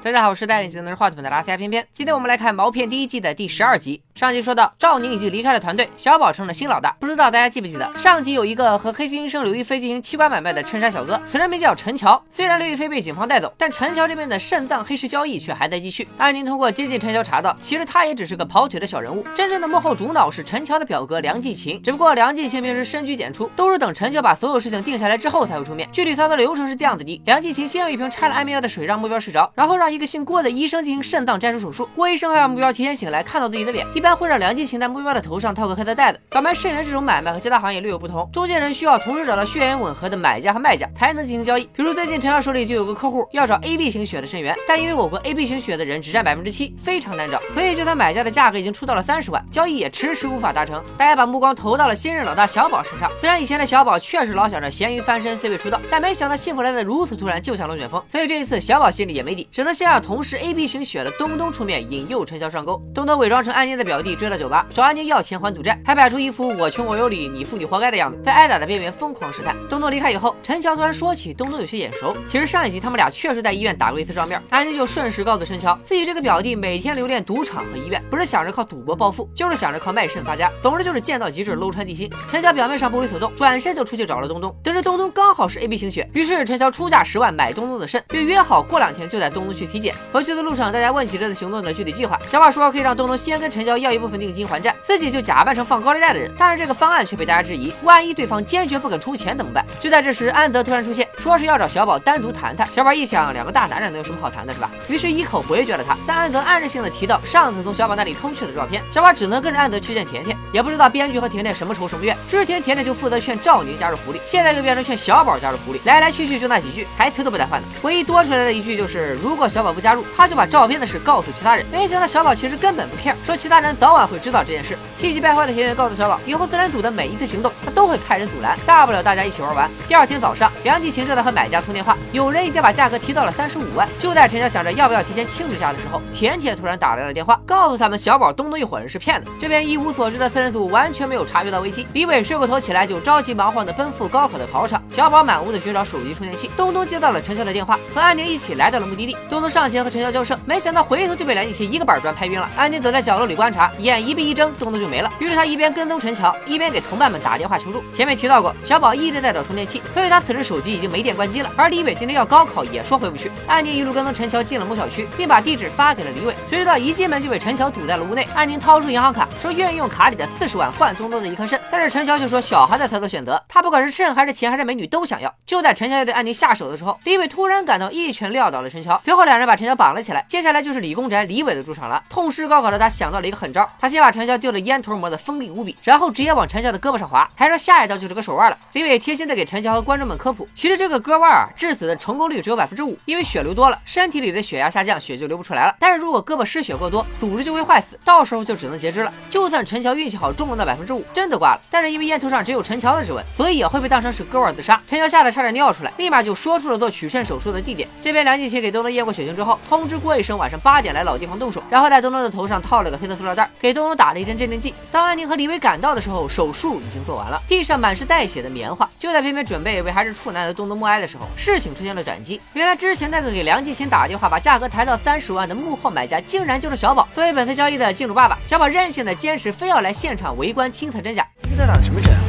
大家好，我是带领技能话筒的拉斯加偏偏。今天我们来看毛片第一季的第十二集。上集说到，赵宁已经离开了团队，小宝成了新老大。不知道大家记不记得，上集有一个和黑心医生刘亦菲进行器官买卖的衬衫小哥，此人名叫陈乔。虽然刘亦菲被警方带走，但陈乔这边的肾脏黑市交易却还在继续。安宁通过接近陈乔查到，其实他也只是个跑腿的小人物，真正的幕后主脑是陈乔的表哥梁继勤。只不过梁继勤平时深居简出，都是等陈乔把所有事情定下来之后才会出面。具体操作流程是这样子的：梁继勤先用一瓶掺了安眠药的水让目标睡着，然后让一个姓郭的医生进行肾脏摘除手术，郭医生还让目标提前醒来看到自己的脸，一般会让梁继勤在目标的头上套个黑色袋子。倒卖肾源这种买卖和其他行业略有不同，中间人需要同时找到血缘吻合的买家和卖家才能进行交易。比如最近陈超手里就有个客户要找 AB 型血的肾源，但因为我国 AB 型血的人只占百分之七，非常难找，所以就算买家的价格已经出到了三十万，交易也迟迟无法达成。大家把目光投到了新任老大小宝身上，虽然以前的小宝确实老想着咸鱼翻身 C 位出道，但没想到幸福来的如此突然，就像龙卷风。所以这一次小宝心里也没底，只能先让同时 AB。型血的东东出面引诱陈潇上钩，东东伪装成安妮的表弟追了酒吧，找安妮要钱还赌债，还摆出一副我穷我有理，你富你活该的样子，在挨打的边缘疯狂试探。东东离开以后，陈乔突然说起东东有些眼熟，其实上一集他们俩确实在医院打过一次照面，安妮就顺势告诉陈乔，自己这个表弟每天留恋赌场和医院，不是想着靠赌博暴富，就是想着靠卖肾发家，总之就是贱到极致，搂穿地心。陈乔表面上不为所动，转身就出去找了东东，得知东东刚好是 AB 型血，于是陈乔出价十万买东东的肾，并约好过两天就带东东去体检。回去的路上，大家问起这次。行动的具体计划，小宝说可以让东东先跟陈娇要一部分定金还债，自己就假扮成放高利贷的人。但是这个方案却被大家质疑，万一对方坚决不肯出钱怎么办？就在这时，安泽突然出现，说是要找小宝单独谈谈。小宝一想，两个大男人能有什么好谈的，是吧？于是一口回绝了他。但安泽暗示性的提到上次从小宝那里偷去的照片，小宝只能跟着安泽去见甜甜。也不知道编剧和甜甜什么仇什么怨，之前甜甜就负责劝赵宁加入狐狸，现在又变成劝小宝加入狐狸，来来去去就那几句，台词都不带换的。唯一多出来的一句就是，如果小小宝不加入，他就把照片的事告诉其他人。没想。到小宝其实根本不 care，说其他人早晚会知道这件事。气急败坏的甜甜告诉小宝，以后四人组的每一次行动，他都会派人阻拦，大不了大家一起玩完。第二天早上，梁继勤正在和买家通电话，有人已经把价格提到了三十五万。就在陈晓想着要不要提前清值价的时候，甜甜突然打来了电话，告诉他们小宝、东东一伙人是骗子。这边一无所知的四人组完全没有察觉到危机。李伟睡过头起来就着急忙慌的奔赴高考的考场，小宝满屋的寻找手机充电器。东东接到了陈晓的电话，和安宁一起来到了目的地。东东上前和陈晓交涉，没想到回头就被梁继勤一个板砖拍晕了。安宁躲在角落里观察，眼一闭一睁，东东就没了。于是他一边跟踪陈乔，一边给同伴们打电话求助。前面提到过，小宝一直在找充电器，所以他此时手机已经没电关机了。而李伟今天要高考，也说回不去。安宁一路跟踪陈乔进了某小区，并把地址发给了李伟。谁知道一进门就被陈乔堵在了屋内。安宁掏出银行卡，说愿意用卡里的四十万换东东的一颗肾，但是陈乔却说小孩子才做选择，他不管是肾还是钱还是美女都想要。就在陈乔要对安宁下手的时候，李伟突然感到一拳撂倒了陈乔，随后两人把陈乔绑了起来。接下来就是李公宅李伟的主场了。痛失高考的他想到了一个。狠招，他先把陈潇丢的烟头磨得锋利无比，然后直接往陈潇的胳膊上划，还说下一刀就是个手腕了。李伟贴心的给陈潇和观众们科普，其实这个割腕啊，致死的成功率只有百分之五，因为血流多了，身体里的血压下降，血就流不出来了。但是如果胳膊失血过多，组织就会坏死，到时候就只能截肢了。就算陈乔运气好，中了那百分之五，真的挂了，但是因为烟头上只有陈乔的指纹，所以也会被当成是割腕自杀。陈乔吓得差点尿出来，立马就说出了做取肾手术的地点。这边梁继奇给东东验过血型之后，通知郭医生晚上八点来老地方动手，然后在东东的头上套了个黑色塑料袋，给东东打。了一针镇定剂。当安宁和李威赶到的时候，手术已经做完了，地上满是带血的棉花。就在偏偏准备为还是处男的东东默哀的时候，事情出现了转机。原来之前那个给梁继勤打电话把价格抬到三十万的幕后买家，竟然就是小宝。作为本次交易的金主爸爸，小宝任性的坚持非要来现场围观清测真假。你在打的什么针啊？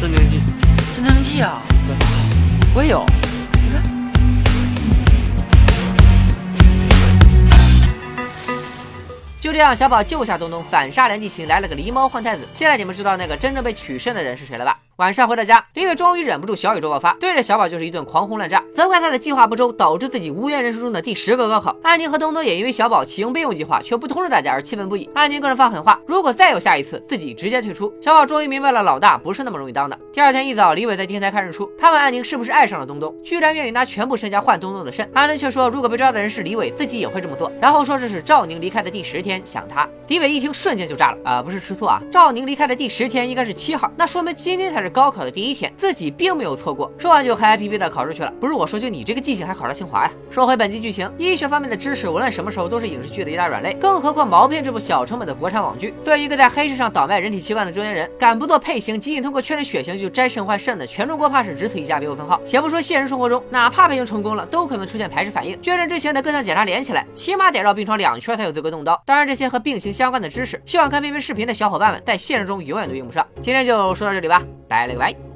镇定剂。镇定剂啊？我也有。就这样，小宝救下东东，反杀梁地勤，来了个狸猫换太子。现在你们知道那个真正被取胜的人是谁了吧？晚上回到家，李伟终于忍不住小宇宙爆发，对着小宝就是一顿狂轰乱炸，责怪他的计划不周，导致自己无缘人生中的第十个高考。安宁和东东也因为小宝启用备用计划却不通知大家而气愤不已。安宁更是放狠话，如果再有下一次，自己直接退出。小宝终于明白了，老大不是那么容易当的。第二天一早，李伟在天台看日出，他问安宁是不是爱上了东东，居然愿意拿全部身家换东东的肾。安宁却说，如果被抓的人是李伟，自己也会这么做。然后说这是赵宁离开的第十天，想他。李伟一听瞬间就炸了啊，不是吃醋啊，赵宁离开的第十天应该是七号，那说明今天才是。是高考的第一天，自己并没有错过。说完就嗨嗨皮皮的考出去了。不是我说，就你这个记性还考上清华呀？说回本集剧情，医学方面的知识无论什么时候都是影视剧的一大软肋，更何况毛片这部小成本的国产网剧。作为一个在黑市上倒卖人体器官的中年人，敢不做配型，仅仅通过确认血型就摘肾换肾的，全中国怕是只此一家别无分号。且不说现实生活中，哪怕配型成功了，都可能出现排斥反应。捐肾之前的各项检查连起来，起码得绕病床两圈才有资格动刀。当然，这些和病情相关的知识，希望看片片视频的小伙伴们在现实中永远都用不上。今天就说到这里吧，拜了个拜。